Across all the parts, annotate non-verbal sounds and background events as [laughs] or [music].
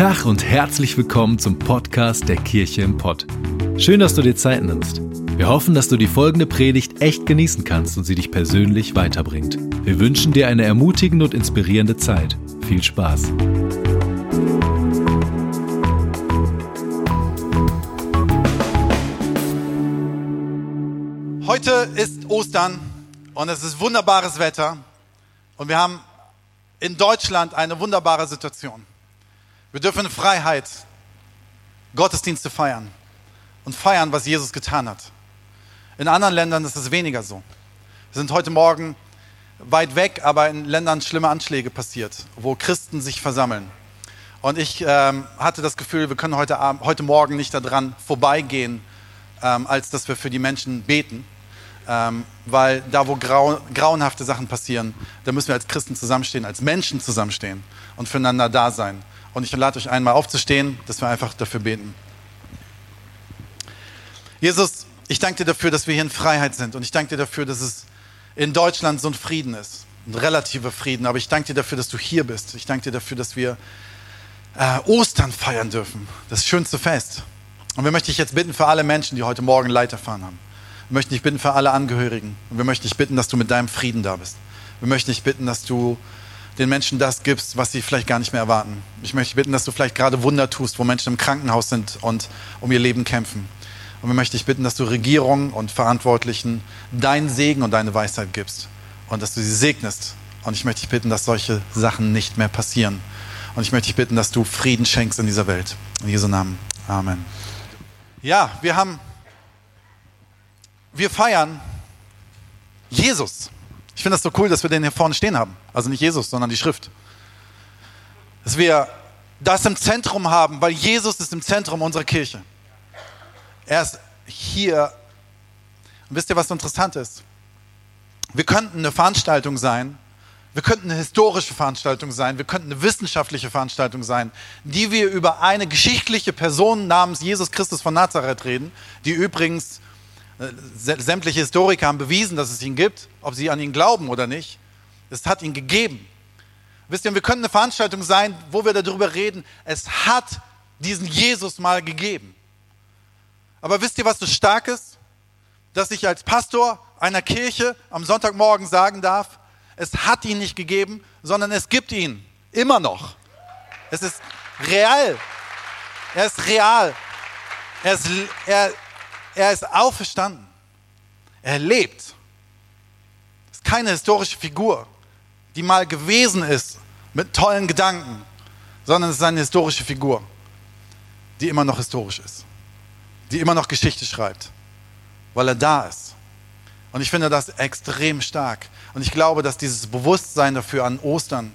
Tag und herzlich willkommen zum Podcast der Kirche im Pott. Schön, dass du dir Zeit nimmst. Wir hoffen, dass du die folgende Predigt echt genießen kannst und sie dich persönlich weiterbringt. Wir wünschen dir eine ermutigende und inspirierende Zeit. Viel Spaß. Heute ist Ostern und es ist wunderbares Wetter und wir haben in Deutschland eine wunderbare Situation. Wir dürfen in Freiheit Gottesdienste feiern und feiern, was Jesus getan hat. In anderen Ländern ist es weniger so. Wir sind heute Morgen weit weg, aber in Ländern schlimme Anschläge passiert, wo Christen sich versammeln. Und ich ähm, hatte das Gefühl, wir können heute, Abend, heute Morgen nicht daran vorbeigehen, ähm, als dass wir für die Menschen beten. Ähm, weil da, wo grau, grauenhafte Sachen passieren, da müssen wir als Christen zusammenstehen, als Menschen zusammenstehen und füreinander da sein. Und ich lade euch einmal aufzustehen, dass wir einfach dafür beten. Jesus, ich danke dir dafür, dass wir hier in Freiheit sind. Und ich danke dir dafür, dass es in Deutschland so ein Frieden ist. Ein relativer Frieden. Aber ich danke dir dafür, dass du hier bist. Ich danke dir dafür, dass wir äh, Ostern feiern dürfen. Das schönste Fest. Und wir möchten dich jetzt bitten für alle Menschen, die heute Morgen Leid erfahren haben. Wir möchten dich bitten für alle Angehörigen. Und wir möchten dich bitten, dass du mit deinem Frieden da bist. Wir möchten dich bitten, dass du den Menschen das gibst, was sie vielleicht gar nicht mehr erwarten. Ich möchte bitten, dass du vielleicht gerade Wunder tust, wo Menschen im Krankenhaus sind und um ihr Leben kämpfen. Und wir möchten dich bitten, dass du Regierungen und Verantwortlichen deinen Segen und deine Weisheit gibst und dass du sie segnest. Und ich möchte dich bitten, dass solche Sachen nicht mehr passieren. Und ich möchte dich bitten, dass du Frieden schenkst in dieser Welt. In Jesu Namen. Amen. Ja, wir haben, wir feiern Jesus. Ich finde das so cool, dass wir den hier vorne stehen haben. Also nicht Jesus, sondern die Schrift. Dass wir das im Zentrum haben, weil Jesus ist im Zentrum unserer Kirche. Er ist hier. Und wisst ihr, was so interessant ist? Wir könnten eine Veranstaltung sein, wir könnten eine historische Veranstaltung sein, wir könnten eine wissenschaftliche Veranstaltung sein, die wir über eine geschichtliche Person namens Jesus Christus von Nazareth reden, die übrigens sämtliche Historiker haben bewiesen, dass es ihn gibt, ob sie an ihn glauben oder nicht. Es hat ihn gegeben. Wisst ihr, wir können eine Veranstaltung sein, wo wir darüber reden, es hat diesen Jesus mal gegeben. Aber wisst ihr, was so stark ist? Dass ich als Pastor einer Kirche am Sonntagmorgen sagen darf, es hat ihn nicht gegeben, sondern es gibt ihn immer noch. Es ist real. Er ist real. Er ist, er, er ist auferstanden. Er lebt. Es ist keine historische Figur, die mal gewesen ist mit tollen Gedanken, sondern es ist eine historische Figur, die immer noch historisch ist, die immer noch Geschichte schreibt, weil er da ist. Und ich finde das extrem stark. Und ich glaube, dass dieses Bewusstsein dafür an Ostern,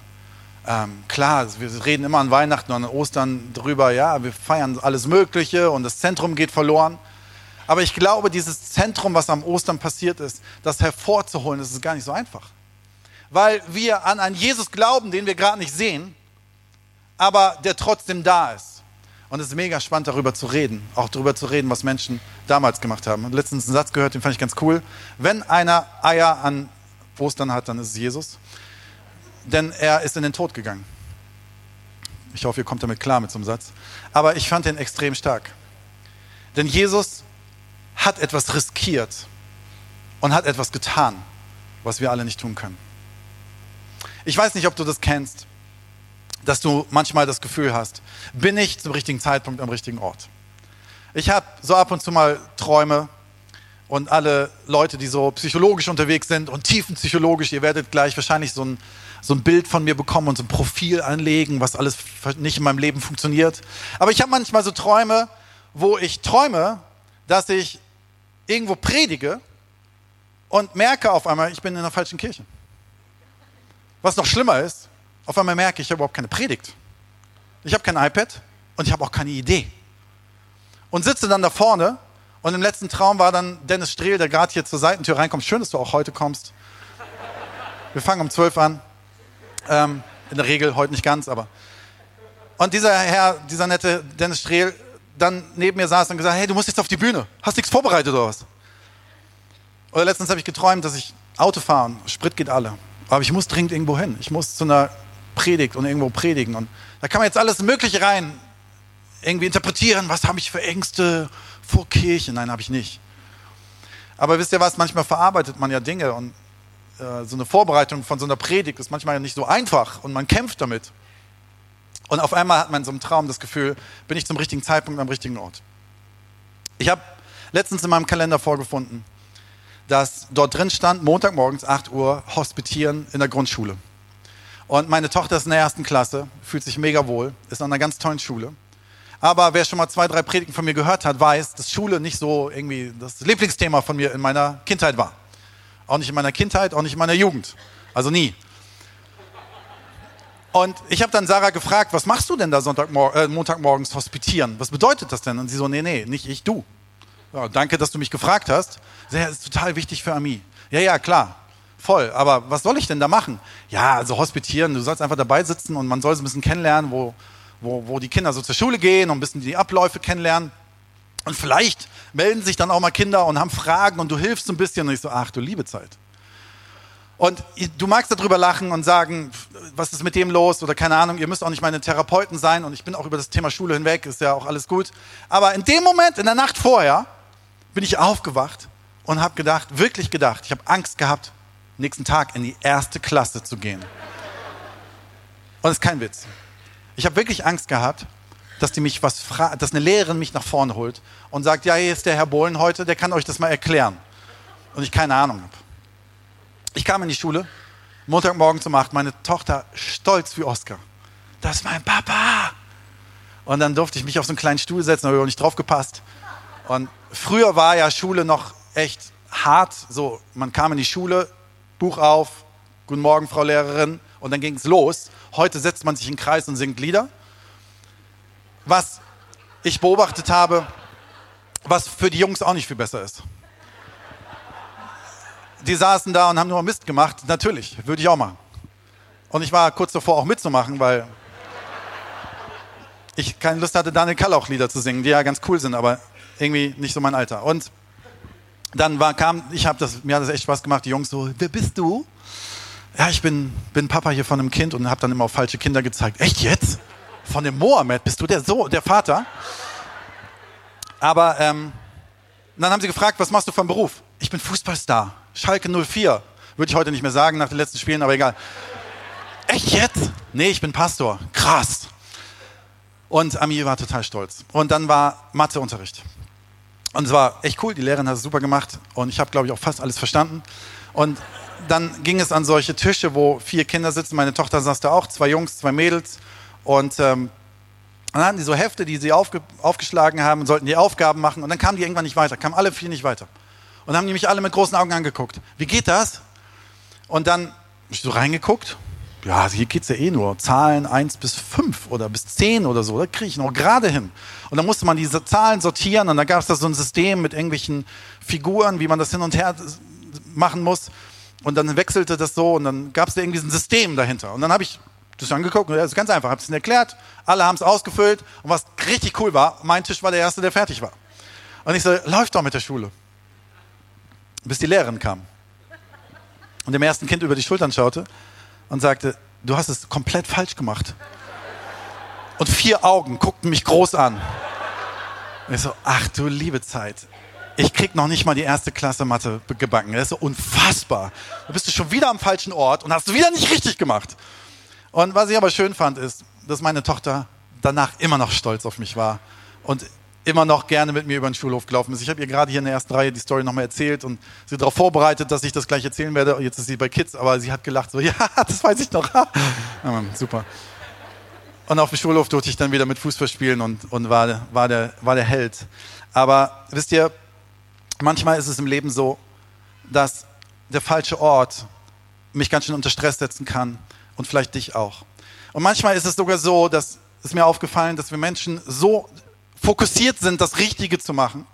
ähm, klar, wir reden immer an Weihnachten und an Ostern drüber, ja, wir feiern alles Mögliche und das Zentrum geht verloren. Aber ich glaube, dieses Zentrum, was am Ostern passiert ist, das hervorzuholen, das ist gar nicht so einfach. Weil wir an einen Jesus glauben, den wir gerade nicht sehen, aber der trotzdem da ist. Und es ist mega spannend, darüber zu reden. Auch darüber zu reden, was Menschen damals gemacht haben. Und letztens einen Satz gehört, den fand ich ganz cool. Wenn einer Eier an Ostern hat, dann ist es Jesus. Denn er ist in den Tod gegangen. Ich hoffe, ihr kommt damit klar mit so einem Satz. Aber ich fand den extrem stark. Denn Jesus hat etwas riskiert und hat etwas getan, was wir alle nicht tun können. Ich weiß nicht, ob du das kennst, dass du manchmal das Gefühl hast, bin ich zum richtigen Zeitpunkt am richtigen Ort. Ich habe so ab und zu mal Träume und alle Leute, die so psychologisch unterwegs sind und tiefenpsychologisch, ihr werdet gleich wahrscheinlich so ein, so ein Bild von mir bekommen und so ein Profil anlegen, was alles nicht in meinem Leben funktioniert. Aber ich habe manchmal so Träume, wo ich träume, dass ich irgendwo predige und merke auf einmal, ich bin in der falschen Kirche. Was noch schlimmer ist, auf einmal merke ich, ich habe überhaupt keine Predigt. Ich habe kein iPad und ich habe auch keine Idee. Und sitze dann da vorne und im letzten Traum war dann Dennis Strehl, der gerade hier zur Seitentür reinkommt. Schön, dass du auch heute kommst. Wir fangen um 12 an. Ähm, in der Regel heute nicht ganz, aber. Und dieser Herr, dieser nette Dennis Strehl, dann neben mir saß und gesagt, hey, du musst jetzt auf die Bühne. Hast nichts vorbereitet oder was? Oder letztens habe ich geträumt, dass ich Auto fahre und Sprit geht alle. Aber ich muss dringend irgendwo hin. Ich muss zu einer Predigt und irgendwo predigen. Und da kann man jetzt alles Mögliche rein irgendwie interpretieren. Was habe ich für Ängste vor Kirche? Nein, habe ich nicht. Aber wisst ihr was? Manchmal verarbeitet man ja Dinge und äh, so eine Vorbereitung von so einer Predigt ist manchmal nicht so einfach und man kämpft damit. Und auf einmal hat man in so einem Traum das Gefühl, bin ich zum richtigen Zeitpunkt am richtigen Ort. Ich habe letztens in meinem Kalender vorgefunden, dass dort drin stand, Montagmorgens 8 Uhr, Hospitieren in der Grundschule. Und meine Tochter ist in der ersten Klasse, fühlt sich mega wohl, ist an einer ganz tollen Schule. Aber wer schon mal zwei, drei Predigten von mir gehört hat, weiß, dass Schule nicht so irgendwie das Lieblingsthema von mir in meiner Kindheit war. Auch nicht in meiner Kindheit, auch nicht in meiner Jugend. Also nie. Und ich habe dann Sarah gefragt, was machst du denn da Sonntagmor äh, Montagmorgens hospitieren? Was bedeutet das denn? Und sie so, nee, nee, nicht ich, du. Ja, danke, dass du mich gefragt hast. Ja, ist total wichtig für Ami. Ja, ja, klar, voll. Aber was soll ich denn da machen? Ja, also hospitieren, du sollst einfach dabei sitzen und man soll so ein bisschen kennenlernen, wo, wo, wo die Kinder so zur Schule gehen und ein bisschen die Abläufe kennenlernen. Und vielleicht melden sich dann auch mal Kinder und haben Fragen und du hilfst ein bisschen. Und ich so, ach du liebe Zeit. Und du magst darüber lachen und sagen, was ist mit dem los oder keine Ahnung, ihr müsst auch nicht meine Therapeuten sein und ich bin auch über das Thema Schule hinweg, ist ja auch alles gut. Aber in dem Moment, in der Nacht vorher, bin ich aufgewacht und habe gedacht, wirklich gedacht, ich habe Angst gehabt, nächsten Tag in die erste Klasse zu gehen. Und das ist kein Witz. Ich habe wirklich Angst gehabt, dass die mich was dass eine Lehrerin mich nach vorne holt und sagt, ja, hier ist der Herr Bohlen heute, der kann euch das mal erklären. Und ich keine Ahnung habe. Ich kam in die Schule, Montagmorgen zum 8, meine Tochter stolz wie Oscar. Das ist mein Papa. Und dann durfte ich mich auf so einen kleinen Stuhl setzen, habe ich nicht drauf gepasst. Und früher war ja Schule noch echt hart. So, man kam in die Schule, Buch auf, Guten Morgen, Frau Lehrerin, und dann ging es los. Heute setzt man sich in den Kreis und singt Lieder. Was ich beobachtet habe, was für die Jungs auch nicht viel besser ist. Die saßen da und haben nur Mist gemacht. Natürlich, würde ich auch machen. Und ich war kurz davor auch mitzumachen, weil ich keine Lust hatte, Daniel Kallauch Lieder zu singen, die ja ganz cool sind, aber irgendwie nicht so mein Alter. Und dann war, kam, ich habe das, mir hat das echt Spaß gemacht, die Jungs so, wer bist du? Ja, ich bin, bin Papa hier von einem Kind und habe dann immer auf falsche Kinder gezeigt. Echt jetzt? Von dem Mohammed, bist du der so, der Vater? Aber ähm, dann haben sie gefragt, was machst du vom Beruf? Ich bin Fußballstar, Schalke 04. Würde ich heute nicht mehr sagen nach den letzten Spielen, aber egal. Echt jetzt? Nee, ich bin Pastor. Krass. Und Ami war total stolz. Und dann war Matheunterricht. Und es war echt cool, die Lehrerin hat es super gemacht und ich habe, glaube ich, auch fast alles verstanden. Und dann ging es an solche Tische, wo vier Kinder sitzen. Meine Tochter saß da auch, zwei Jungs, zwei Mädels. Und ähm, dann hatten die so Hefte, die sie aufge aufgeschlagen haben und sollten die Aufgaben machen. Und dann kamen die irgendwann nicht weiter, kamen alle vier nicht weiter. Und haben die mich alle mit großen Augen angeguckt. Wie geht das? Und dann habe ich so reingeguckt ja, hier geht es ja eh nur Zahlen 1 bis 5 oder bis 10 oder so, da kriege ich noch gerade hin. Und dann musste man diese Zahlen sortieren und dann gab es da so ein System mit irgendwelchen Figuren, wie man das hin und her machen muss. Und dann wechselte das so und dann gab es da irgendwie ein System dahinter. Und dann habe ich das angeguckt und das ist ganz einfach, habe es ihnen erklärt, alle haben es ausgefüllt und was richtig cool war, mein Tisch war der erste, der fertig war. Und ich so, läuft doch mit der Schule. Bis die Lehrerin kam und dem ersten Kind über die Schultern schaute und sagte, du hast es komplett falsch gemacht. Und vier Augen guckten mich groß an. Und ich so, ach du liebe Zeit. Ich krieg noch nicht mal die erste Klasse Mathe gebacken. Das ist so unfassbar. Da bist du schon wieder am falschen Ort und hast du wieder nicht richtig gemacht. Und was ich aber schön fand, ist, dass meine Tochter danach immer noch stolz auf mich war und immer noch gerne mit mir über den Schulhof gelaufen ist. Ich habe ihr gerade hier in der ersten Reihe die Story nochmal erzählt und sie darauf vorbereitet, dass ich das gleich erzählen werde. Jetzt ist sie bei Kids, aber sie hat gelacht, so, [laughs] ja, das weiß ich noch. super. Und auf dem Schulhof durfte ich dann wieder mit Fußball spielen und, und war, war, der, war der Held. Aber wisst ihr, manchmal ist es im Leben so, dass der falsche Ort mich ganz schön unter Stress setzen kann und vielleicht dich auch. Und manchmal ist es sogar so, dass es mir aufgefallen, dass wir Menschen so fokussiert sind, das Richtige zu machen,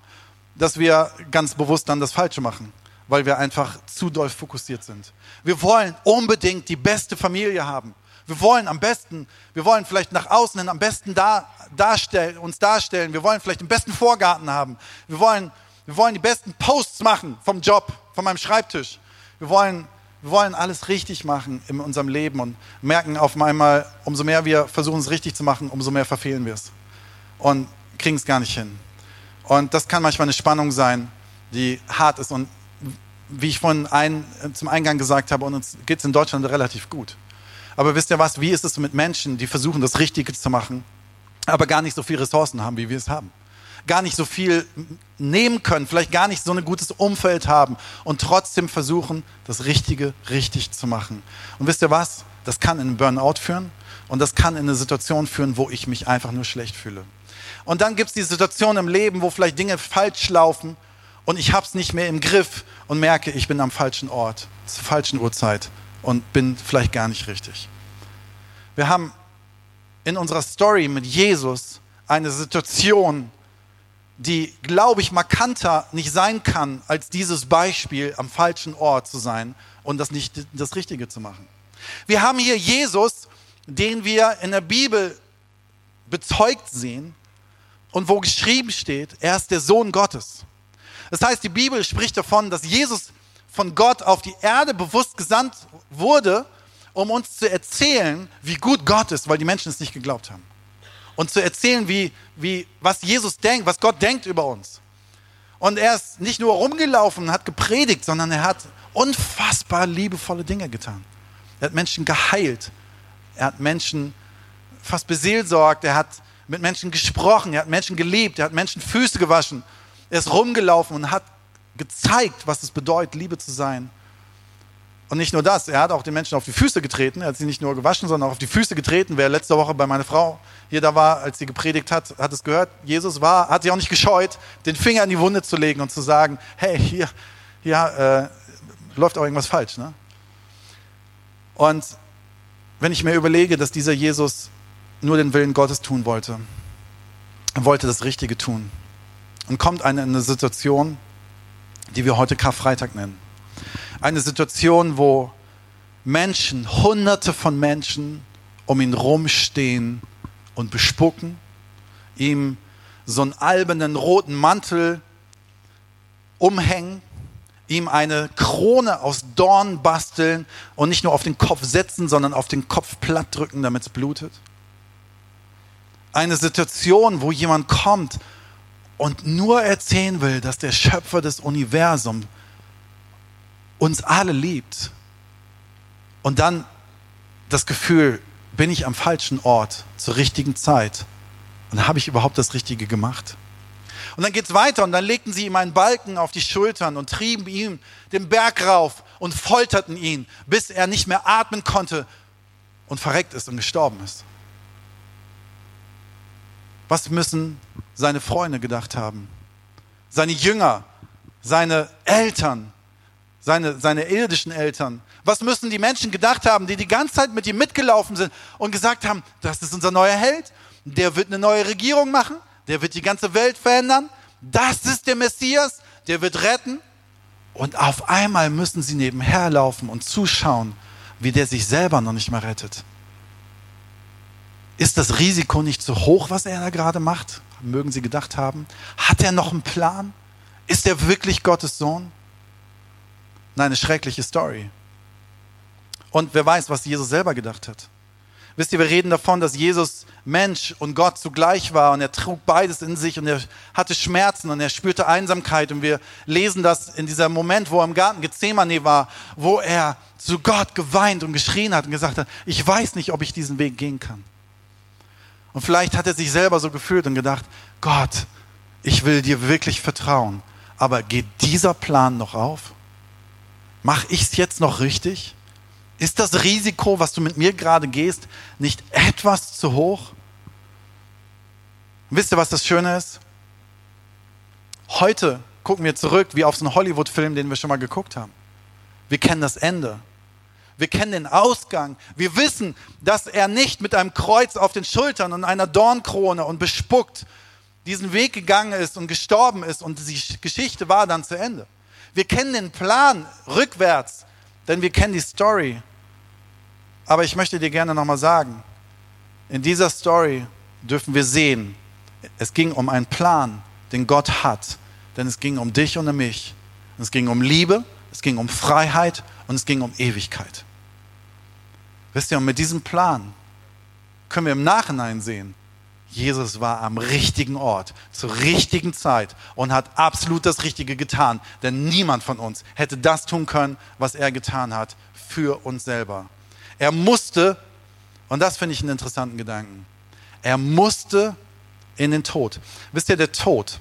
dass wir ganz bewusst dann das Falsche machen, weil wir einfach zu doll fokussiert sind. Wir wollen unbedingt die beste Familie haben. Wir wollen am besten, wir wollen vielleicht nach außen hin am besten da, darstellen, uns darstellen. Wir wollen vielleicht den besten Vorgarten haben. Wir wollen, wir wollen die besten Posts machen vom Job, von meinem Schreibtisch. Wir wollen wir wollen alles richtig machen in unserem Leben und merken auf einmal, umso mehr wir versuchen es richtig zu machen, umso mehr verfehlen wir es und kriegen es gar nicht hin. Und das kann manchmal eine Spannung sein, die hart ist. Und wie ich vorhin ein, zum Eingang gesagt habe, uns geht es in Deutschland relativ gut. Aber wisst ihr was, wie ist es mit Menschen, die versuchen, das Richtige zu machen, aber gar nicht so viele Ressourcen haben, wie wir es haben? Gar nicht so viel nehmen können, vielleicht gar nicht so ein gutes Umfeld haben und trotzdem versuchen, das Richtige richtig zu machen. Und wisst ihr was? Das kann in einen Burnout führen und das kann in eine Situation führen, wo ich mich einfach nur schlecht fühle. Und dann gibt es die Situation im Leben, wo vielleicht Dinge falsch laufen und ich habe es nicht mehr im Griff und merke, ich bin am falschen Ort, zur falschen Uhrzeit und bin vielleicht gar nicht richtig. Wir haben in unserer Story mit Jesus eine Situation, die, glaube ich, markanter nicht sein kann, als dieses Beispiel, am falschen Ort zu sein und das nicht das Richtige zu machen. Wir haben hier Jesus, den wir in der Bibel bezeugt sehen und wo geschrieben steht, er ist der Sohn Gottes. Das heißt, die Bibel spricht davon, dass Jesus von Gott auf die Erde bewusst gesandt wurde, um uns zu erzählen, wie gut Gott ist, weil die Menschen es nicht geglaubt haben. Und zu erzählen, wie, wie, was Jesus denkt, was Gott denkt über uns. Und er ist nicht nur rumgelaufen und hat gepredigt, sondern er hat unfassbar liebevolle Dinge getan. Er hat Menschen geheilt. Er hat Menschen fast beseelsorgt. Er hat mit Menschen gesprochen. Er hat Menschen geliebt. Er hat Menschen Füße gewaschen. Er ist rumgelaufen und hat gezeigt, was es bedeutet, Liebe zu sein. Und nicht nur das, er hat auch den Menschen auf die Füße getreten. Er hat sie nicht nur gewaschen, sondern auch auf die Füße getreten. Wer letzte Woche bei meiner Frau hier da war, als sie gepredigt hat, hat es gehört. Jesus war, hat sich auch nicht gescheut, den Finger in die Wunde zu legen und zu sagen, hey, hier, hier äh, läuft auch irgendwas falsch. Ne? Und wenn ich mir überlege, dass dieser Jesus nur den Willen Gottes tun wollte, er wollte das Richtige tun, und kommt eine, eine Situation, die wir heute Karfreitag nennen. Eine Situation, wo Menschen, hunderte von Menschen um ihn rumstehen und bespucken, ihm so einen albernen roten Mantel umhängen, ihm eine Krone aus Dorn basteln und nicht nur auf den Kopf setzen, sondern auf den Kopf platt drücken, damit es blutet. Eine Situation, wo jemand kommt und nur erzählen will, dass der Schöpfer des Universums uns alle liebt und dann das Gefühl, bin ich am falschen Ort zur richtigen Zeit und habe ich überhaupt das Richtige gemacht? Und dann geht es weiter und dann legten sie ihm einen Balken auf die Schultern und trieben ihm den Berg rauf und folterten ihn, bis er nicht mehr atmen konnte und verreckt ist und gestorben ist. Was müssen seine Freunde gedacht haben? Seine Jünger, seine Eltern, seine, seine irdischen Eltern. Was müssen die Menschen gedacht haben, die die ganze Zeit mit ihm mitgelaufen sind und gesagt haben, das ist unser neuer Held, der wird eine neue Regierung machen, der wird die ganze Welt verändern, das ist der Messias, der wird retten. Und auf einmal müssen sie nebenher laufen und zuschauen, wie der sich selber noch nicht mehr rettet. Ist das Risiko nicht zu hoch, was er da gerade macht? Mögen Sie gedacht haben. Hat er noch einen Plan? Ist er wirklich Gottes Sohn? Nein, eine schreckliche Story. Und wer weiß, was Jesus selber gedacht hat. Wisst ihr, wir reden davon, dass Jesus Mensch und Gott zugleich war und er trug beides in sich und er hatte Schmerzen und er spürte Einsamkeit und wir lesen das in diesem Moment, wo er im Garten Gethsemane war, wo er zu Gott geweint und geschrien hat und gesagt hat, ich weiß nicht, ob ich diesen Weg gehen kann. Und vielleicht hat er sich selber so gefühlt und gedacht, Gott, ich will dir wirklich vertrauen, aber geht dieser Plan noch auf? Mach ich es jetzt noch richtig? Ist das Risiko, was du mit mir gerade gehst, nicht etwas zu hoch? Und wisst ihr, was das Schöne ist? Heute gucken wir zurück wie auf so einen Hollywood-Film, den wir schon mal geguckt haben. Wir kennen das Ende. Wir kennen den Ausgang. Wir wissen, dass er nicht mit einem Kreuz auf den Schultern und einer Dornkrone und bespuckt diesen Weg gegangen ist und gestorben ist und die Geschichte war dann zu Ende. Wir kennen den Plan rückwärts, denn wir kennen die Story. Aber ich möchte dir gerne nochmal sagen, in dieser Story dürfen wir sehen, es ging um einen Plan, den Gott hat, denn es ging um dich und um mich. Es ging um Liebe, es ging um Freiheit und es ging um Ewigkeit. Wisst ihr, und mit diesem Plan können wir im Nachhinein sehen, Jesus war am richtigen Ort, zur richtigen Zeit und hat absolut das Richtige getan. Denn niemand von uns hätte das tun können, was er getan hat für uns selber. Er musste, und das finde ich einen interessanten Gedanken, er musste in den Tod. Wisst ihr, der Tod,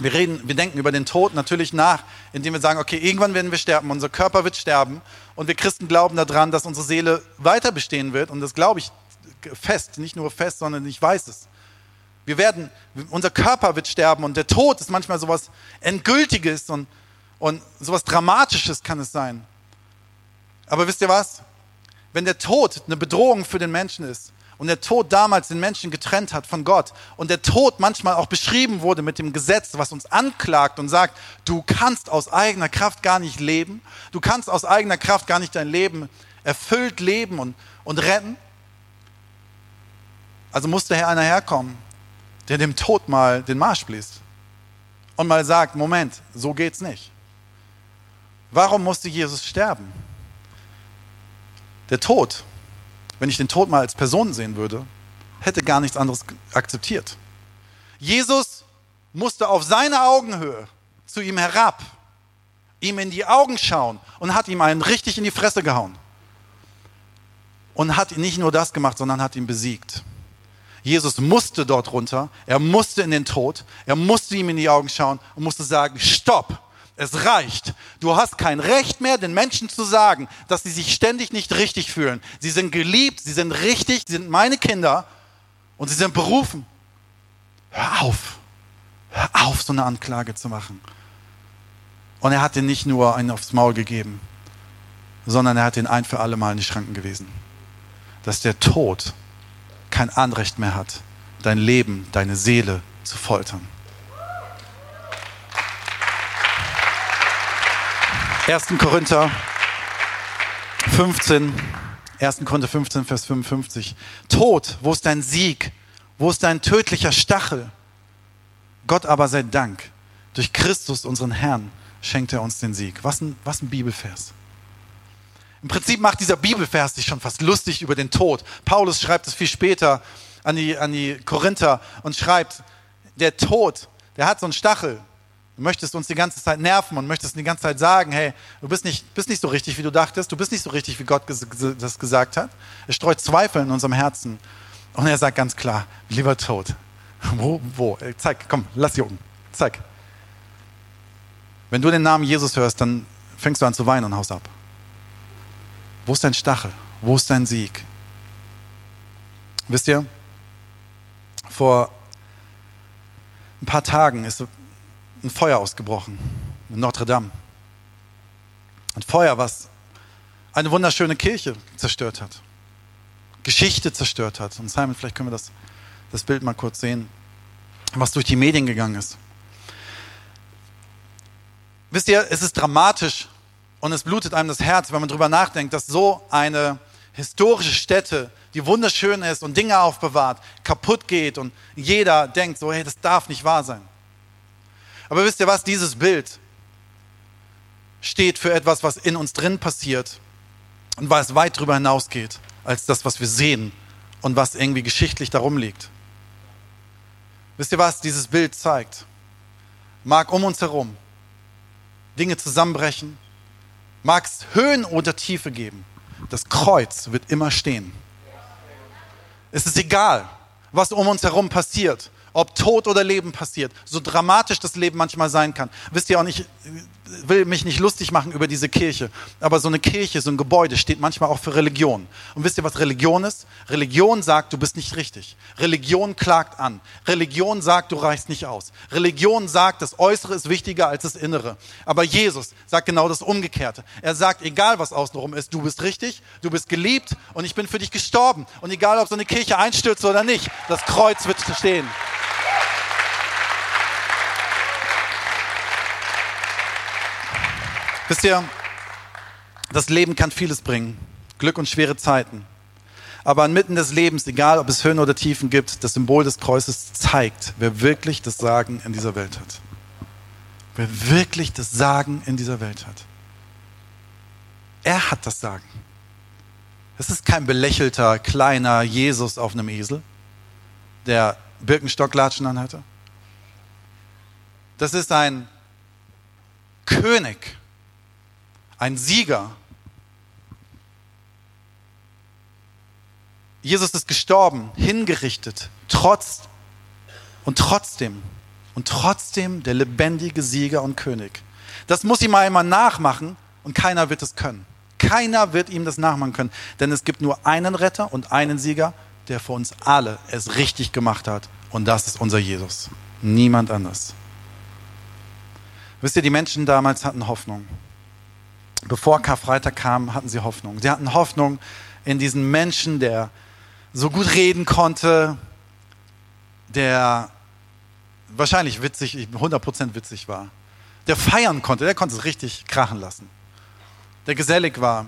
wir reden, wir denken über den Tod natürlich nach, indem wir sagen, okay, irgendwann werden wir sterben, unser Körper wird sterben und wir Christen glauben daran, dass unsere Seele weiter bestehen wird und das glaube ich fest, nicht nur fest, sondern ich weiß es. Wir werden, unser Körper wird sterben und der Tod ist manchmal sowas Endgültiges und, und sowas Dramatisches kann es sein. Aber wisst ihr was? Wenn der Tod eine Bedrohung für den Menschen ist und der Tod damals den Menschen getrennt hat von Gott und der Tod manchmal auch beschrieben wurde mit dem Gesetz, was uns anklagt und sagt, du kannst aus eigener Kraft gar nicht leben, du kannst aus eigener Kraft gar nicht dein Leben erfüllt leben und, und retten, also musste hier einer herkommen, der dem Tod mal den Marsch bläst und mal sagt, Moment, so geht's nicht. Warum musste Jesus sterben? Der Tod, wenn ich den Tod mal als Person sehen würde, hätte gar nichts anderes akzeptiert. Jesus musste auf seine Augenhöhe zu ihm herab, ihm in die Augen schauen und hat ihm einen richtig in die Fresse gehauen. Und hat nicht nur das gemacht, sondern hat ihn besiegt. Jesus musste dort runter, er musste in den Tod, er musste ihm in die Augen schauen und musste sagen, stopp, es reicht. Du hast kein Recht mehr, den Menschen zu sagen, dass sie sich ständig nicht richtig fühlen. Sie sind geliebt, sie sind richtig, sie sind meine Kinder und sie sind berufen. Hör auf, hör auf, so eine Anklage zu machen. Und er hat dir nicht nur einen aufs Maul gegeben, sondern er hat ihn ein für alle Mal in die Schranken gewesen. Dass der Tod kein Anrecht mehr hat, dein Leben, deine Seele zu foltern. 1. Korinther 15, 1. Korinther 15, Vers 55. Tod, wo ist dein Sieg? Wo ist dein tödlicher Stachel? Gott aber sei Dank. Durch Christus, unseren Herrn, schenkt er uns den Sieg. Was ein, was ein Bibelvers. Im Prinzip macht dieser Bibelvers sich schon fast lustig über den Tod. Paulus schreibt es viel später an die, an die Korinther und schreibt, der Tod, der hat so einen Stachel. Du möchtest uns die ganze Zeit nerven und möchtest die ganze Zeit sagen, hey, du bist nicht, bist nicht so richtig, wie du dachtest, du bist nicht so richtig, wie Gott das gesagt hat. Er streut Zweifel in unserem Herzen. Und er sagt ganz klar, lieber Tod. Wo, wo? Zeig, komm, lass jucken. Zeig. Wenn du den Namen Jesus hörst, dann fängst du an zu weinen und haust ab. Wo ist dein Stachel? Wo ist dein Sieg? Wisst ihr, vor ein paar Tagen ist ein Feuer ausgebrochen in Notre Dame. Ein Feuer, was eine wunderschöne Kirche zerstört hat, Geschichte zerstört hat. Und Simon, vielleicht können wir das, das Bild mal kurz sehen, was durch die Medien gegangen ist. Wisst ihr, es ist dramatisch, und es blutet einem das Herz, wenn man darüber nachdenkt, dass so eine historische Stätte, die wunderschön ist und Dinge aufbewahrt, kaputt geht und jeder denkt so, hey, das darf nicht wahr sein. Aber wisst ihr was, dieses Bild steht für etwas, was in uns drin passiert und was weit darüber hinausgeht, als das, was wir sehen und was irgendwie geschichtlich darum liegt. Wisst ihr was, dieses Bild zeigt? Mag um uns herum Dinge zusammenbrechen, mag es Höhen oder Tiefe geben, das Kreuz wird immer stehen. Es ist egal, was um uns herum passiert ob Tod oder Leben passiert, so dramatisch das Leben manchmal sein kann. Wisst ihr auch nicht, will mich nicht lustig machen über diese Kirche, aber so eine Kirche, so ein Gebäude steht manchmal auch für Religion. Und wisst ihr, was Religion ist? Religion sagt, du bist nicht richtig. Religion klagt an. Religion sagt, du reichst nicht aus. Religion sagt, das Äußere ist wichtiger als das Innere. Aber Jesus sagt genau das Umgekehrte. Er sagt, egal was außenrum ist, du bist richtig, du bist geliebt und ich bin für dich gestorben. Und egal, ob so eine Kirche einstürzt oder nicht, das Kreuz wird stehen. Wisst ihr, das Leben kann vieles bringen, Glück und schwere Zeiten. Aber inmitten des Lebens, egal ob es Höhen oder Tiefen gibt, das Symbol des Kreuzes zeigt, wer wirklich das Sagen in dieser Welt hat. Wer wirklich das Sagen in dieser Welt hat. Er hat das Sagen. Es ist kein belächelter, kleiner Jesus auf einem Esel, der Birkenstocklatschen anhatte. Das ist ein König, ein Sieger. Jesus ist gestorben, hingerichtet, trotz und trotzdem und trotzdem der lebendige Sieger und König. Das muss ihm einmal nachmachen und keiner wird es können. Keiner wird ihm das nachmachen können, denn es gibt nur einen Retter und einen Sieger, der für uns alle es richtig gemacht hat. Und das ist unser Jesus. Niemand anders. Wisst ihr, die Menschen damals hatten Hoffnung. Bevor Karfreitag kam, hatten sie Hoffnung. Sie hatten Hoffnung in diesen Menschen, der so gut reden konnte, der wahrscheinlich witzig, 100% witzig war, der feiern konnte, der konnte es richtig krachen lassen der gesellig war,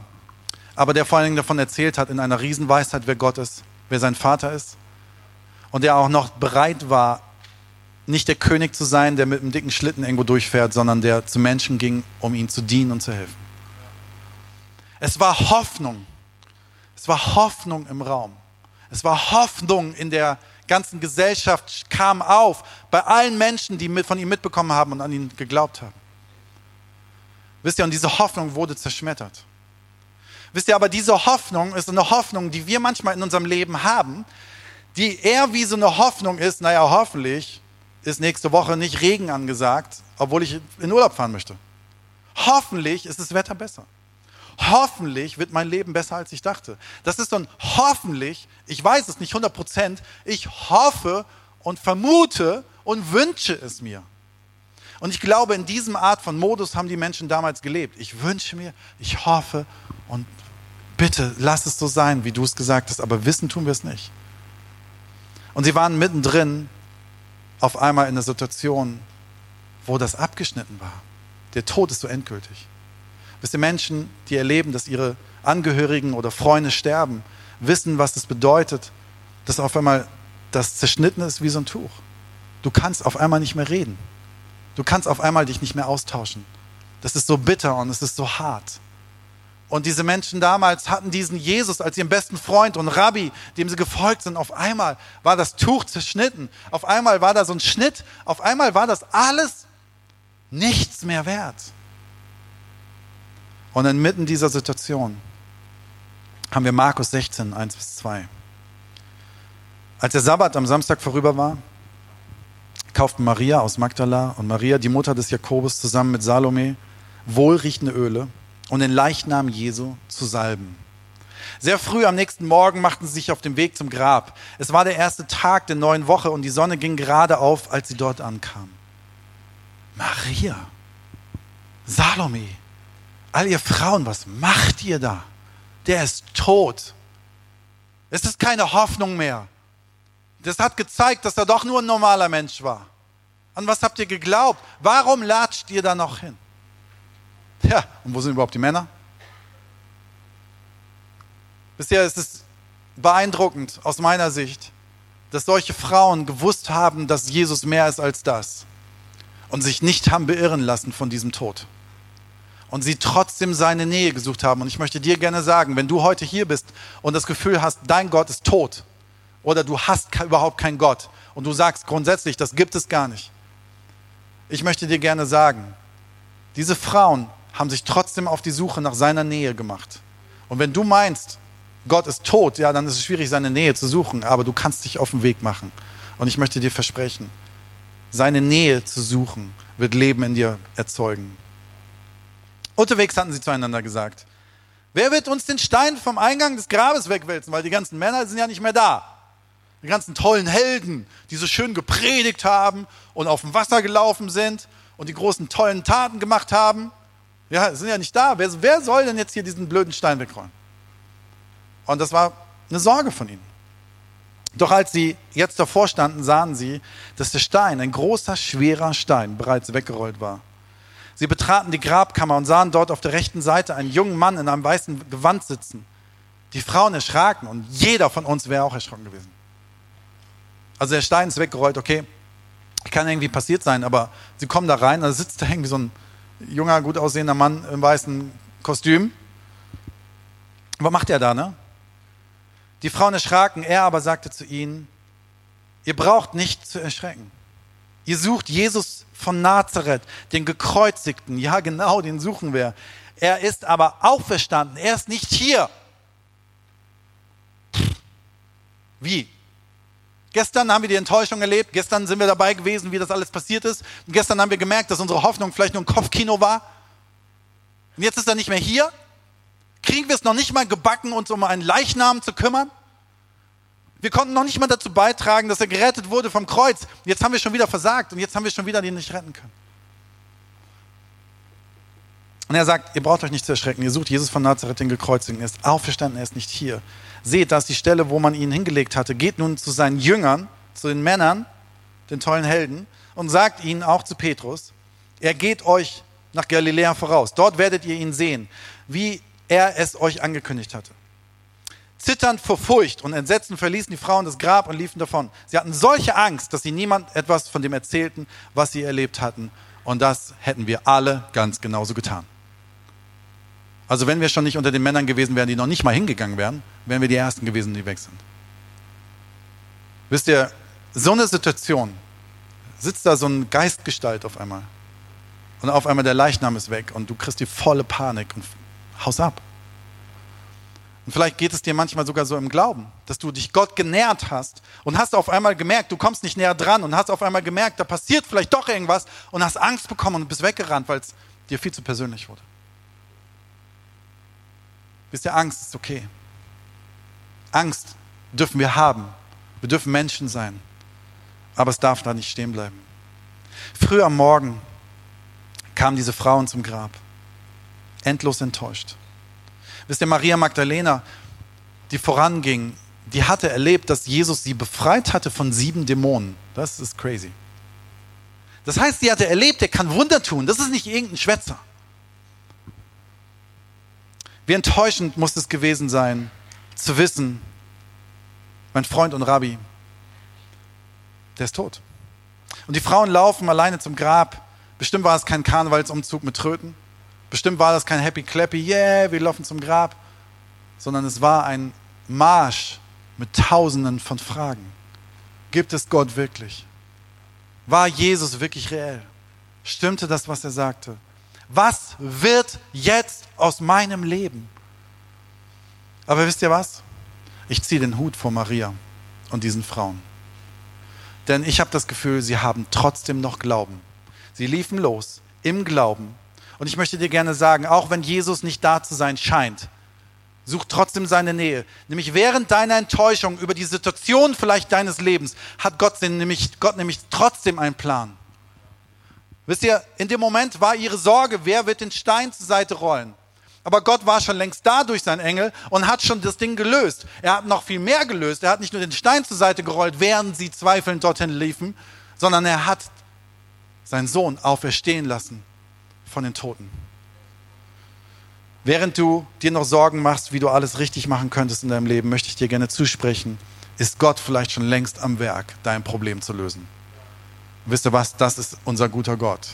aber der vor allen Dingen davon erzählt hat in einer Riesenweisheit, wer Gott ist, wer sein Vater ist. Und der auch noch bereit war, nicht der König zu sein, der mit einem dicken Schlitten irgendwo durchfährt, sondern der zu Menschen ging, um ihnen zu dienen und zu helfen. Es war Hoffnung. Es war Hoffnung im Raum. Es war Hoffnung in der ganzen Gesellschaft, kam auf bei allen Menschen, die von ihm mitbekommen haben und an ihn geglaubt haben. Wisst ihr, und diese Hoffnung wurde zerschmettert. Wisst ihr, aber diese Hoffnung ist eine Hoffnung, die wir manchmal in unserem Leben haben, die eher wie so eine Hoffnung ist, naja, hoffentlich ist nächste Woche nicht Regen angesagt, obwohl ich in Urlaub fahren möchte. Hoffentlich ist das Wetter besser. Hoffentlich wird mein Leben besser, als ich dachte. Das ist so ein hoffentlich, ich weiß es nicht 100 Prozent, ich hoffe und vermute und wünsche es mir. Und ich glaube, in diesem Art von Modus haben die Menschen damals gelebt. Ich wünsche mir, ich hoffe und bitte lass es so sein, wie du es gesagt hast, aber wissen tun wir es nicht. Und sie waren mittendrin auf einmal in einer Situation, wo das abgeschnitten war. Der Tod ist so endgültig. Wisst ihr, Menschen, die erleben, dass ihre Angehörigen oder Freunde sterben, wissen, was es bedeutet, dass auf einmal das zerschnitten ist wie so ein Tuch. Du kannst auf einmal nicht mehr reden. Du kannst auf einmal dich nicht mehr austauschen. Das ist so bitter und es ist so hart. Und diese Menschen damals hatten diesen Jesus als ihren besten Freund und Rabbi, dem sie gefolgt sind. Auf einmal war das Tuch zerschnitten. Auf einmal war da so ein Schnitt. Auf einmal war das alles nichts mehr wert. Und inmitten dieser Situation haben wir Markus 16, 1 bis 2. Als der Sabbat am Samstag vorüber war, kauften Maria aus Magdala und Maria, die Mutter des Jakobus, zusammen mit Salome wohlriechende Öle und den Leichnam Jesu zu salben. Sehr früh am nächsten Morgen machten sie sich auf den Weg zum Grab. Es war der erste Tag der neuen Woche und die Sonne ging gerade auf, als sie dort ankamen. Maria, Salome, all ihr Frauen, was macht ihr da? Der ist tot. Es ist keine Hoffnung mehr. Das hat gezeigt, dass er doch nur ein normaler Mensch war. An was habt ihr geglaubt? Warum latscht ihr da noch hin? Ja, und wo sind überhaupt die Männer? Bisher ist es beeindruckend aus meiner Sicht, dass solche Frauen gewusst haben, dass Jesus mehr ist als das und sich nicht haben beirren lassen von diesem Tod. Und sie trotzdem seine Nähe gesucht haben. Und ich möchte dir gerne sagen, wenn du heute hier bist und das Gefühl hast, dein Gott ist tot, oder du hast überhaupt keinen Gott und du sagst grundsätzlich, das gibt es gar nicht. Ich möchte dir gerne sagen, diese Frauen haben sich trotzdem auf die Suche nach seiner Nähe gemacht. Und wenn du meinst, Gott ist tot, ja, dann ist es schwierig, seine Nähe zu suchen, aber du kannst dich auf den Weg machen. Und ich möchte dir versprechen, seine Nähe zu suchen, wird Leben in dir erzeugen. Unterwegs hatten sie zueinander gesagt, wer wird uns den Stein vom Eingang des Grabes wegwälzen, weil die ganzen Männer sind ja nicht mehr da. Die ganzen tollen Helden, die so schön gepredigt haben und auf dem Wasser gelaufen sind und die großen tollen Taten gemacht haben, ja, sind ja nicht da. Wer, wer soll denn jetzt hier diesen blöden Stein wegrollen? Und das war eine Sorge von ihnen. Doch als sie jetzt davor standen, sahen sie, dass der Stein, ein großer, schwerer Stein, bereits weggerollt war. Sie betraten die Grabkammer und sahen dort auf der rechten Seite einen jungen Mann in einem weißen Gewand sitzen. Die Frauen erschraken und jeder von uns wäre auch erschrocken gewesen. Also der Stein ist weggerollt, okay, kann irgendwie passiert sein, aber sie kommen da rein, da sitzt da irgendwie so ein junger, gut aussehender Mann im weißen Kostüm Was macht er da, ne? Die Frauen erschraken, er aber sagte zu ihnen, ihr braucht nicht zu erschrecken. Ihr sucht Jesus von Nazareth, den gekreuzigten. Ja, genau, den suchen wir. Er ist aber auferstanden. Er ist nicht hier. Wie? Gestern haben wir die Enttäuschung erlebt. Gestern sind wir dabei gewesen, wie das alles passiert ist. Und gestern haben wir gemerkt, dass unsere Hoffnung vielleicht nur ein Kopfkino war. Und jetzt ist er nicht mehr hier. Kriegen wir es noch nicht mal gebacken, uns um einen Leichnam zu kümmern? Wir konnten noch nicht mal dazu beitragen, dass er gerettet wurde vom Kreuz. Jetzt haben wir schon wieder versagt und jetzt haben wir schon wieder den nicht retten können. Und er sagt, ihr braucht euch nicht zu erschrecken. Ihr sucht Jesus von Nazareth, den Gekreuzigten. Er ist auferstanden, er ist nicht hier. Seht, da ist die Stelle, wo man ihn hingelegt hatte. Geht nun zu seinen Jüngern, zu den Männern, den tollen Helden, und sagt ihnen auch zu Petrus, er geht euch nach Galiläa voraus. Dort werdet ihr ihn sehen, wie er es euch angekündigt hatte. Zitternd vor Furcht und Entsetzen verließen die Frauen das Grab und liefen davon. Sie hatten solche Angst, dass sie niemand etwas von dem erzählten, was sie erlebt hatten. Und das hätten wir alle ganz genauso getan. Also wenn wir schon nicht unter den Männern gewesen wären, die noch nicht mal hingegangen wären, wären wir die Ersten gewesen, die weg sind. Wisst ihr, so eine Situation, sitzt da so ein Geistgestalt auf einmal und auf einmal der Leichnam ist weg und du kriegst die volle Panik und haus ab. Und vielleicht geht es dir manchmal sogar so im Glauben, dass du dich Gott genährt hast und hast auf einmal gemerkt, du kommst nicht näher dran und hast auf einmal gemerkt, da passiert vielleicht doch irgendwas und hast Angst bekommen und bist weggerannt, weil es dir viel zu persönlich wurde. Wisst ihr, Angst ist okay. Angst dürfen wir haben. Wir dürfen Menschen sein. Aber es darf da nicht stehen bleiben. Früh am Morgen kamen diese Frauen zum Grab. Endlos enttäuscht. Wisst ihr, Maria Magdalena, die voranging, die hatte erlebt, dass Jesus sie befreit hatte von sieben Dämonen. Das ist crazy. Das heißt, sie hatte erlebt, er kann Wunder tun. Das ist nicht irgendein Schwätzer. Wie enttäuschend muss es gewesen sein, zu wissen, mein Freund und Rabbi, der ist tot. Und die Frauen laufen alleine zum Grab. Bestimmt war es kein Karnevalsumzug mit Tröten. Bestimmt war das kein Happy Clappy, yeah, wir laufen zum Grab. Sondern es war ein Marsch mit Tausenden von Fragen. Gibt es Gott wirklich? War Jesus wirklich reell? Stimmte das, was er sagte? was wird jetzt aus meinem Leben? Aber wisst ihr was? Ich ziehe den Hut vor Maria und diesen Frauen. Denn ich habe das Gefühl, sie haben trotzdem noch Glauben. Sie liefen los im Glauben. Und ich möchte dir gerne sagen, auch wenn Jesus nicht da zu sein scheint, such trotzdem seine Nähe. Nämlich während deiner Enttäuschung über die Situation vielleicht deines Lebens hat Gott nämlich, Gott nämlich trotzdem einen Plan. Wisst ihr, in dem Moment war ihre Sorge, wer wird den Stein zur Seite rollen? Aber Gott war schon längst da durch seinen Engel und hat schon das Ding gelöst. Er hat noch viel mehr gelöst. Er hat nicht nur den Stein zur Seite gerollt, während sie zweifelnd dorthin liefen, sondern er hat seinen Sohn auferstehen lassen von den Toten. Während du dir noch Sorgen machst, wie du alles richtig machen könntest in deinem Leben, möchte ich dir gerne zusprechen, ist Gott vielleicht schon längst am Werk, dein Problem zu lösen. Wisst ihr was? Das ist unser guter Gott,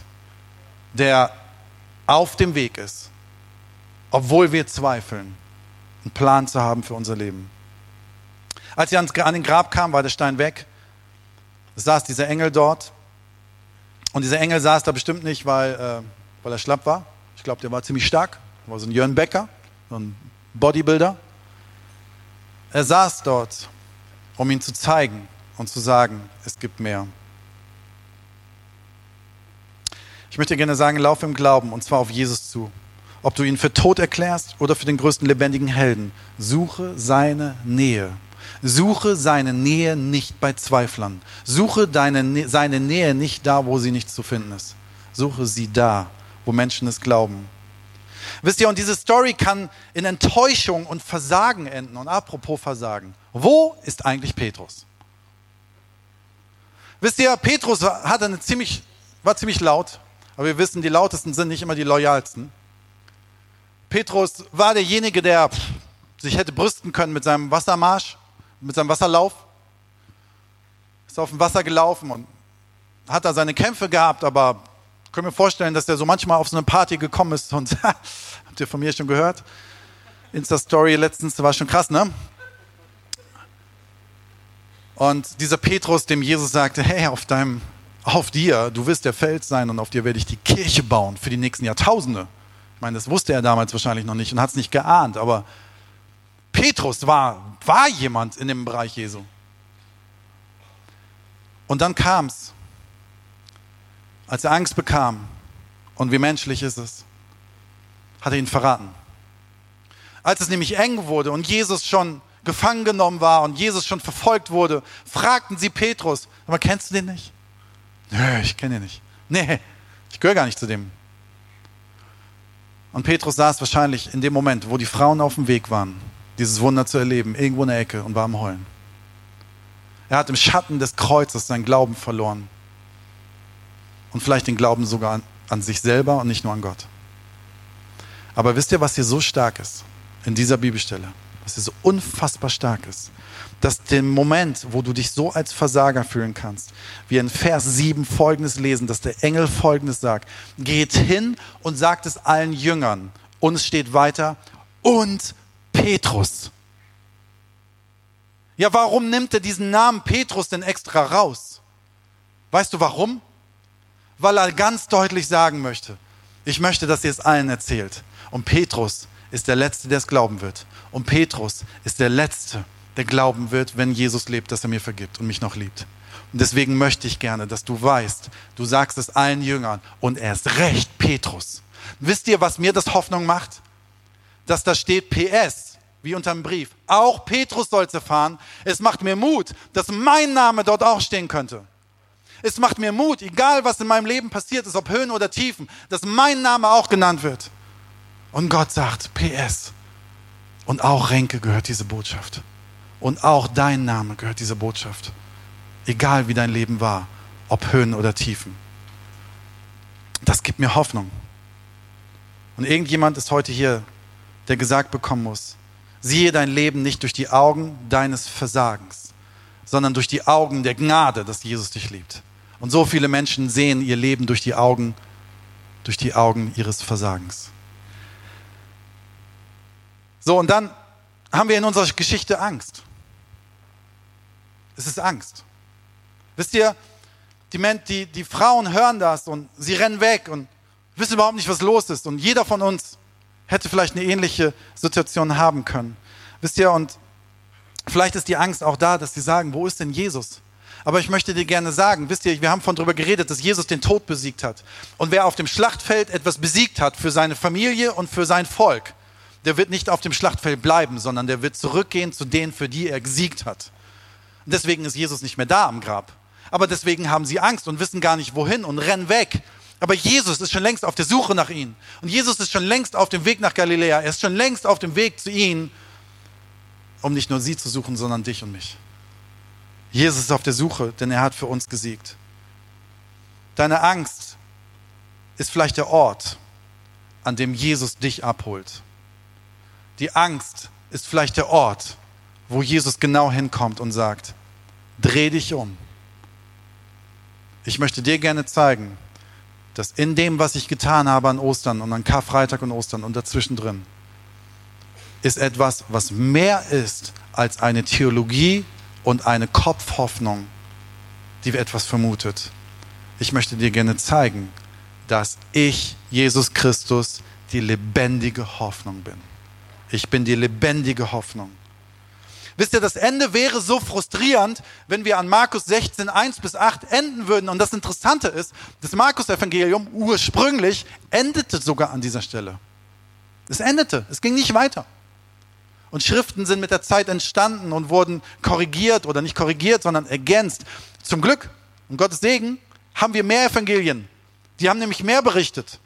der auf dem Weg ist, obwohl wir zweifeln, einen Plan zu haben für unser Leben. Als sie an den Grab kam, war der Stein weg. Es saß dieser Engel dort. Und dieser Engel saß da bestimmt nicht, weil, äh, weil er schlapp war. Ich glaube, der war ziemlich stark. Er war so ein Jörn Becker, so ein Bodybuilder. Er saß dort, um ihn zu zeigen und zu sagen, es gibt mehr. Ich möchte gerne sagen, lauf im Glauben und zwar auf Jesus zu. Ob du ihn für tot erklärst oder für den größten lebendigen Helden, suche seine Nähe. Suche seine Nähe nicht bei Zweiflern. Suche deine, seine Nähe nicht da, wo sie nicht zu finden ist. Suche sie da, wo Menschen es glauben. Wisst ihr, und diese Story kann in Enttäuschung und Versagen enden. Und apropos Versagen, wo ist eigentlich Petrus? Wisst ihr, Petrus hatte eine ziemlich, war ziemlich laut, aber wir wissen, die lautesten sind nicht immer die loyalsten. Petrus war derjenige, der sich hätte brüsten können mit seinem Wassermarsch, mit seinem Wasserlauf. Ist auf dem Wasser gelaufen und hat da seine Kämpfe gehabt, aber können wir vorstellen, dass er so manchmal auf so eine Party gekommen ist und [laughs] habt ihr von mir schon gehört? Insta-Story letztens, war schon krass, ne? Und dieser Petrus, dem Jesus sagte, hey, auf deinem, auf dir, du wirst der Fels sein und auf dir werde ich die Kirche bauen für die nächsten Jahrtausende. Ich meine, das wusste er damals wahrscheinlich noch nicht und hat es nicht geahnt, aber Petrus war, war jemand in dem Bereich Jesu. Und dann kam es, als er Angst bekam, und wie menschlich ist es, hat er ihn verraten. Als es nämlich eng wurde und Jesus schon gefangen genommen war und Jesus schon verfolgt wurde, fragten sie Petrus, aber kennst du den nicht? Nö, ich kenne ihn nicht. Nee, ich gehöre gar nicht zu dem. Und Petrus saß wahrscheinlich in dem Moment, wo die Frauen auf dem Weg waren, dieses Wunder zu erleben, irgendwo in der Ecke und war am Heulen. Er hat im Schatten des Kreuzes seinen Glauben verloren. Und vielleicht den Glauben sogar an, an sich selber und nicht nur an Gott. Aber wisst ihr, was hier so stark ist in dieser Bibelstelle? Was hier so unfassbar stark ist? Dass den Moment, wo du dich so als Versager fühlen kannst, wir in Vers 7 folgendes lesen, dass der Engel folgendes sagt: Geht hin und sagt es allen Jüngern. Und es steht weiter: Und Petrus. Ja, warum nimmt er diesen Namen Petrus denn extra raus? Weißt du warum? Weil er ganz deutlich sagen möchte, ich möchte, dass ihr es allen erzählt. Und Petrus ist der Letzte, der es glauben wird. Und Petrus ist der Letzte, der glauben wird, wenn Jesus lebt, dass er mir vergibt und mich noch liebt. Und deswegen möchte ich gerne, dass du weißt, du sagst es allen Jüngern und erst recht Petrus. Wisst ihr, was mir das Hoffnung macht? Dass da steht PS wie unter dem Brief. Auch Petrus soll es erfahren. Es macht mir Mut, dass mein Name dort auch stehen könnte. Es macht mir Mut, egal was in meinem Leben passiert ist, ob Höhen oder Tiefen, dass mein Name auch genannt wird. Und Gott sagt, PS. Und auch Renke gehört diese Botschaft. Und auch dein Name gehört diese Botschaft. Egal wie dein Leben war, ob Höhen oder Tiefen. Das gibt mir Hoffnung. Und irgendjemand ist heute hier, der gesagt bekommen muss, Siehe dein Leben nicht durch die Augen deines Versagens, sondern durch die Augen der Gnade, dass Jesus dich liebt. Und so viele Menschen sehen ihr Leben durch die Augen, durch die Augen ihres Versagens. So, und dann haben wir in unserer Geschichte Angst. Es ist Angst. Wisst ihr, die, die, die Frauen hören das und sie rennen weg und wissen überhaupt nicht, was los ist. Und jeder von uns hätte vielleicht eine ähnliche Situation haben können. Wisst ihr, und vielleicht ist die Angst auch da, dass sie sagen, wo ist denn Jesus? Aber ich möchte dir gerne sagen, wisst ihr, wir haben von darüber geredet, dass Jesus den Tod besiegt hat. Und wer auf dem Schlachtfeld etwas besiegt hat für seine Familie und für sein Volk, der wird nicht auf dem Schlachtfeld bleiben, sondern der wird zurückgehen zu denen, für die er gesiegt hat. Und deswegen ist Jesus nicht mehr da am Grab. Aber deswegen haben sie Angst und wissen gar nicht wohin und rennen weg aber Jesus ist schon längst auf der Suche nach ihnen. Und Jesus ist schon längst auf dem Weg nach Galiläa. Er ist schon längst auf dem Weg zu ihnen, um nicht nur sie zu suchen, sondern dich und mich. Jesus ist auf der Suche, denn er hat für uns gesiegt. Deine Angst ist vielleicht der Ort, an dem Jesus dich abholt. Die Angst ist vielleicht der Ort, wo Jesus genau hinkommt und sagt, dreh dich um. Ich möchte dir gerne zeigen, dass in dem, was ich getan habe an Ostern und an Karfreitag und Ostern und dazwischen drin, ist etwas, was mehr ist als eine Theologie und eine Kopfhoffnung, die etwas vermutet. Ich möchte dir gerne zeigen, dass ich, Jesus Christus, die lebendige Hoffnung bin. Ich bin die lebendige Hoffnung. Wisst ihr, das Ende wäre so frustrierend, wenn wir an Markus 16, 1 bis 8 enden würden. Und das Interessante ist, das Markus-Evangelium ursprünglich endete sogar an dieser Stelle. Es endete, es ging nicht weiter. Und Schriften sind mit der Zeit entstanden und wurden korrigiert oder nicht korrigiert, sondern ergänzt. Zum Glück, um Gottes Segen, haben wir mehr Evangelien. Die haben nämlich mehr berichtet.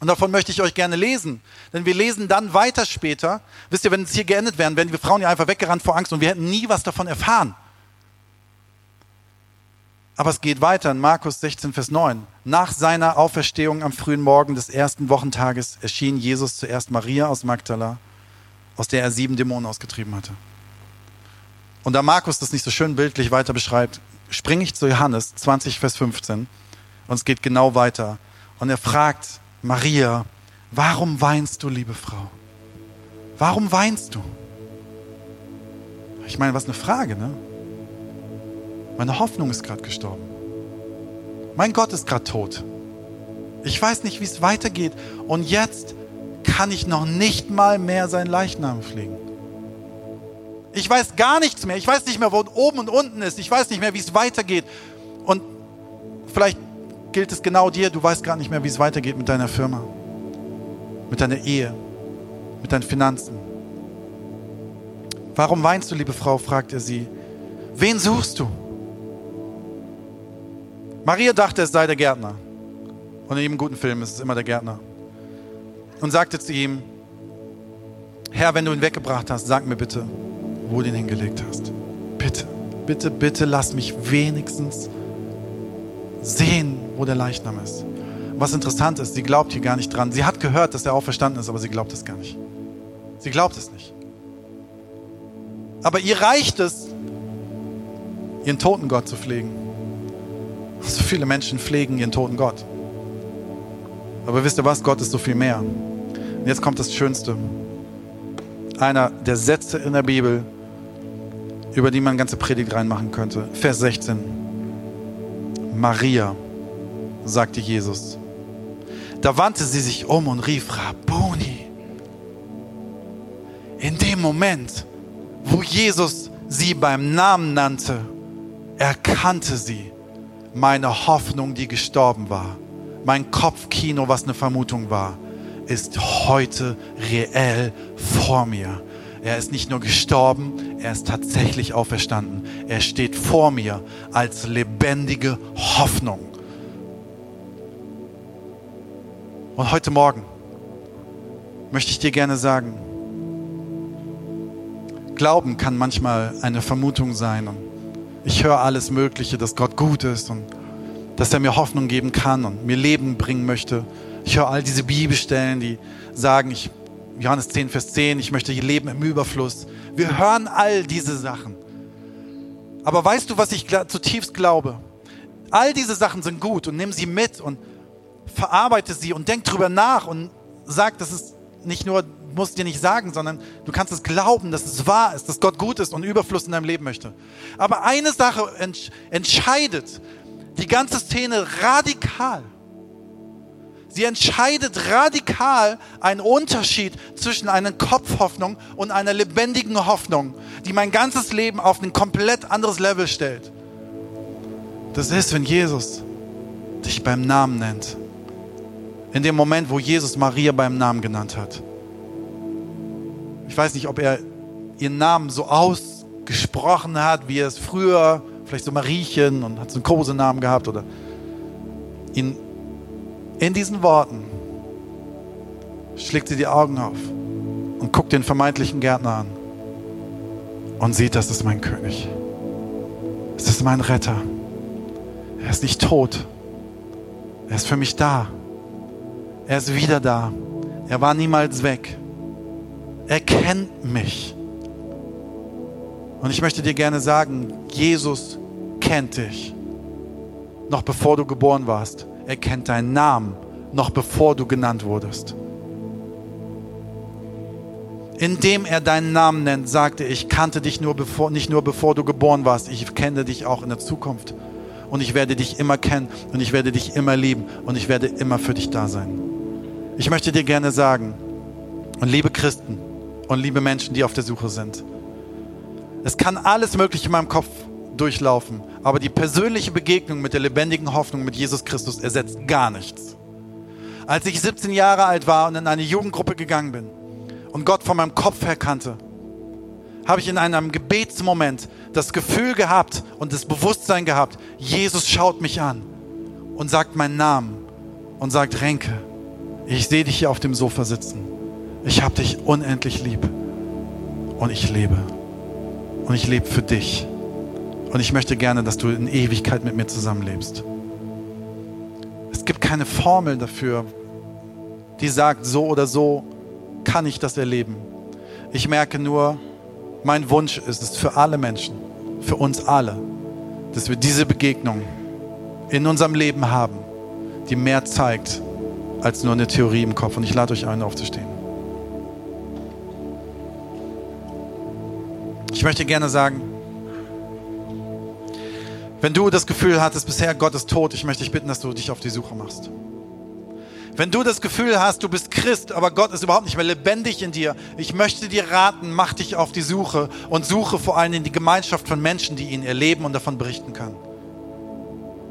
Und davon möchte ich euch gerne lesen. Denn wir lesen dann weiter später. Wisst ihr, wenn es hier geendet wären, wären wir Frauen ja einfach weggerannt vor Angst und wir hätten nie was davon erfahren. Aber es geht weiter in Markus 16, Vers 9. Nach seiner Auferstehung am frühen Morgen des ersten Wochentages erschien Jesus zuerst Maria aus Magdala, aus der er sieben Dämonen ausgetrieben hatte. Und da Markus das nicht so schön bildlich weiter beschreibt, springe ich zu Johannes 20, Vers 15 und es geht genau weiter. Und er fragt Maria, warum weinst du, liebe Frau? Warum weinst du? Ich meine, was eine Frage, ne? Meine Hoffnung ist gerade gestorben. Mein Gott ist gerade tot. Ich weiß nicht, wie es weitergeht. Und jetzt kann ich noch nicht mal mehr seinen Leichnam pflegen. Ich weiß gar nichts mehr. Ich weiß nicht mehr, wo oben und unten ist. Ich weiß nicht mehr, wie es weitergeht. Und vielleicht gilt es genau dir. Du weißt gar nicht mehr, wie es weitergeht mit deiner Firma, mit deiner Ehe, mit deinen Finanzen. Warum weinst du, liebe Frau? fragt er sie. Wen suchst du? Maria dachte, es sei der Gärtner. Und in jedem guten Film ist es immer der Gärtner. Und sagte zu ihm, Herr, wenn du ihn weggebracht hast, sag mir bitte, wo du ihn hingelegt hast. Bitte, bitte, bitte lass mich wenigstens sehen, wo der Leichnam ist. Was interessant ist, sie glaubt hier gar nicht dran. Sie hat gehört, dass er auferstanden ist, aber sie glaubt es gar nicht. Sie glaubt es nicht. Aber ihr reicht es, ihren toten Gott zu pflegen. So viele Menschen pflegen ihren toten Gott. Aber wisst ihr was? Gott ist so viel mehr. Und jetzt kommt das Schönste. Einer der Sätze in der Bibel, über die man eine ganze Predigt reinmachen könnte. Vers 16. Maria, sagte Jesus. Da wandte sie sich um und rief, Rabboni. In dem Moment, wo Jesus sie beim Namen nannte, erkannte sie meine Hoffnung, die gestorben war. Mein Kopfkino, was eine Vermutung war, ist heute reell vor mir. Er ist nicht nur gestorben, er ist tatsächlich auferstanden. Er steht vor mir als lebendige Hoffnung. Und heute Morgen möchte ich dir gerne sagen, Glauben kann manchmal eine Vermutung sein. Und ich höre alles Mögliche, dass Gott gut ist und dass er mir Hoffnung geben kann und mir Leben bringen möchte. Ich höre all diese Bibelstellen, die sagen, ich Johannes 10, Vers 10, ich möchte leben im Überfluss. Wir hören all diese Sachen. Aber weißt du, was ich zutiefst glaube? All diese Sachen sind gut und nimm sie mit und verarbeite sie und denk drüber nach und sag, dass es nicht nur, musst dir nicht sagen, sondern du kannst es glauben, dass es wahr ist, dass Gott gut ist und Überfluss in deinem Leben möchte. Aber eine Sache entscheidet die ganze Szene radikal. Sie entscheidet radikal einen Unterschied zwischen einer Kopfhoffnung und einer lebendigen Hoffnung, die mein ganzes Leben auf ein komplett anderes Level stellt. Das ist, wenn Jesus dich beim Namen nennt. In dem Moment, wo Jesus Maria beim Namen genannt hat. Ich weiß nicht, ob er ihren Namen so ausgesprochen hat, wie er es früher, vielleicht so Mariechen und hat so einen Kosenamen gehabt oder ihn in diesen Worten schlägt sie die Augen auf und guckt den vermeintlichen Gärtner an und sieht, das ist mein König. Es ist mein Retter. Er ist nicht tot. Er ist für mich da. Er ist wieder da. Er war niemals weg. Er kennt mich. Und ich möchte dir gerne sagen, Jesus kennt dich. Noch bevor du geboren warst. Er kennt deinen Namen, noch bevor du genannt wurdest. Indem er deinen Namen nennt, sagte ich kannte dich nur bevor, nicht nur bevor du geboren warst, ich kenne dich auch in der Zukunft. Und ich werde dich immer kennen und ich werde dich immer lieben und ich werde immer für dich da sein. Ich möchte dir gerne sagen, und liebe Christen und liebe Menschen, die auf der Suche sind, es kann alles Mögliche in meinem Kopf durchlaufen. Aber die persönliche Begegnung mit der lebendigen Hoffnung mit Jesus Christus ersetzt gar nichts. Als ich 17 Jahre alt war und in eine Jugendgruppe gegangen bin und Gott von meinem Kopf her kannte, habe ich in einem Gebetsmoment das Gefühl gehabt und das Bewusstsein gehabt, Jesus schaut mich an und sagt meinen Namen und sagt, Renke, ich sehe dich hier auf dem Sofa sitzen. Ich habe dich unendlich lieb und ich lebe. Und ich lebe für dich. Und ich möchte gerne, dass du in Ewigkeit mit mir zusammenlebst. Es gibt keine Formel dafür, die sagt, so oder so kann ich das erleben. Ich merke nur, mein Wunsch ist es für alle Menschen, für uns alle, dass wir diese Begegnung in unserem Leben haben, die mehr zeigt als nur eine Theorie im Kopf. Und ich lade euch ein, aufzustehen. Ich möchte gerne sagen, wenn du das Gefühl hattest, bisher Gott ist tot, ich möchte dich bitten, dass du dich auf die Suche machst. Wenn du das Gefühl hast, du bist Christ, aber Gott ist überhaupt nicht mehr lebendig in dir, ich möchte dir raten, mach dich auf die Suche und suche vor allem in die Gemeinschaft von Menschen, die ihn erleben und davon berichten können.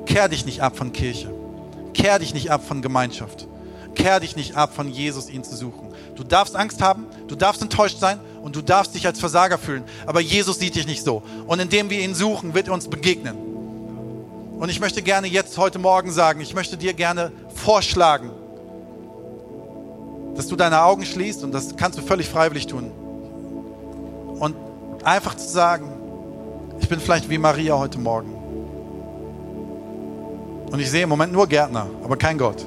Kehr dich nicht ab von Kirche. Kehr dich nicht ab von Gemeinschaft. Kehr dich nicht ab von Jesus, ihn zu suchen. Du darfst Angst haben, du darfst enttäuscht sein und du darfst dich als Versager fühlen. Aber Jesus sieht dich nicht so. Und indem wir ihn suchen, wird er uns begegnen. Und ich möchte gerne jetzt heute Morgen sagen, ich möchte dir gerne vorschlagen, dass du deine Augen schließt und das kannst du völlig freiwillig tun. Und einfach zu sagen, ich bin vielleicht wie Maria heute Morgen. Und ich sehe im Moment nur Gärtner, aber kein Gott.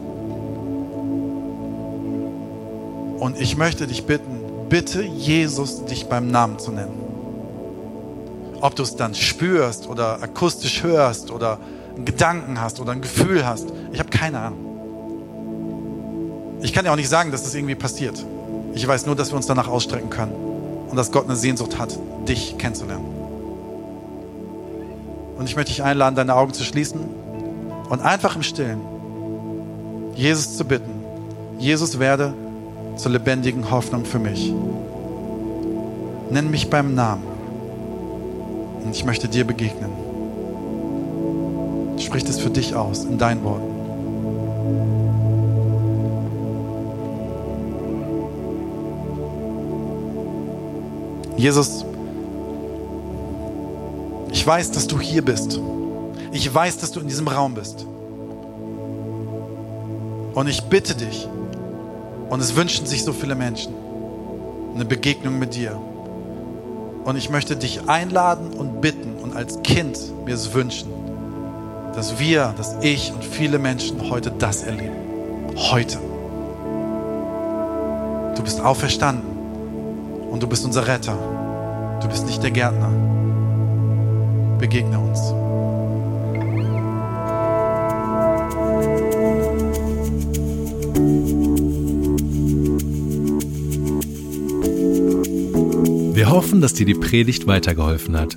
Und ich möchte dich bitten, bitte Jesus dich beim Namen zu nennen. Ob du es dann spürst oder akustisch hörst oder einen Gedanken hast oder ein Gefühl hast, ich habe keine Ahnung. Ich kann ja auch nicht sagen, dass das irgendwie passiert. Ich weiß nur, dass wir uns danach ausstrecken können und dass Gott eine Sehnsucht hat, dich kennenzulernen. Und ich möchte dich einladen, deine Augen zu schließen und einfach im Stillen Jesus zu bitten, Jesus werde zur lebendigen Hoffnung für mich. Nenn mich beim Namen und ich möchte dir begegnen. Sprich es für dich aus in deinen Worten. Jesus, ich weiß, dass du hier bist. Ich weiß, dass du in diesem Raum bist. Und ich bitte dich, und es wünschen sich so viele Menschen, eine Begegnung mit dir. Und ich möchte dich einladen und bitten und als Kind mir es wünschen, dass wir, dass ich und viele Menschen heute das erleben. Heute. Du bist auferstanden und du bist unser Retter. Du bist nicht der Gärtner. Begegne uns. Wir hoffen, dass dir die Predigt weitergeholfen hat.